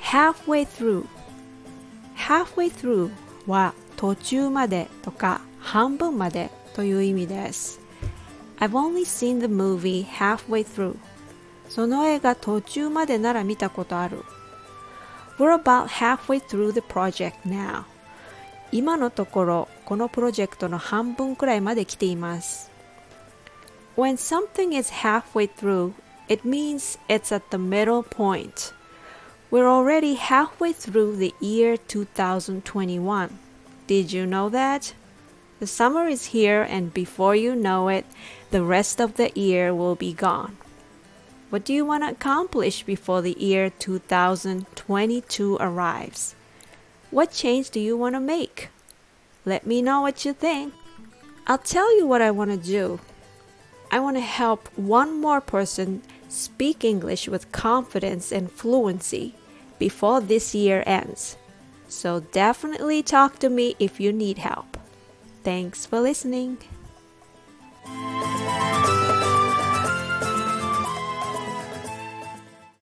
halfway through halfway through は途中までとか半分までという意味です I've only seen the movie halfway through その映画途中までなら見たことある We're about halfway through the project now 今のところこのプロジェクトの半分くらいまで来ています When something is halfway through, it means it's at the middle point. We're already halfway through the year 2021. Did you know that? The summer is here, and before you know it, the rest of the year will be gone. What do you want to accomplish before the year 2022 arrives? What change do you want to make? Let me know what you think. I'll tell you what I want to do. I want to help one more person speak English with confidence and fluency before this year ends. So definitely talk to me if you need help. Thanks for listening.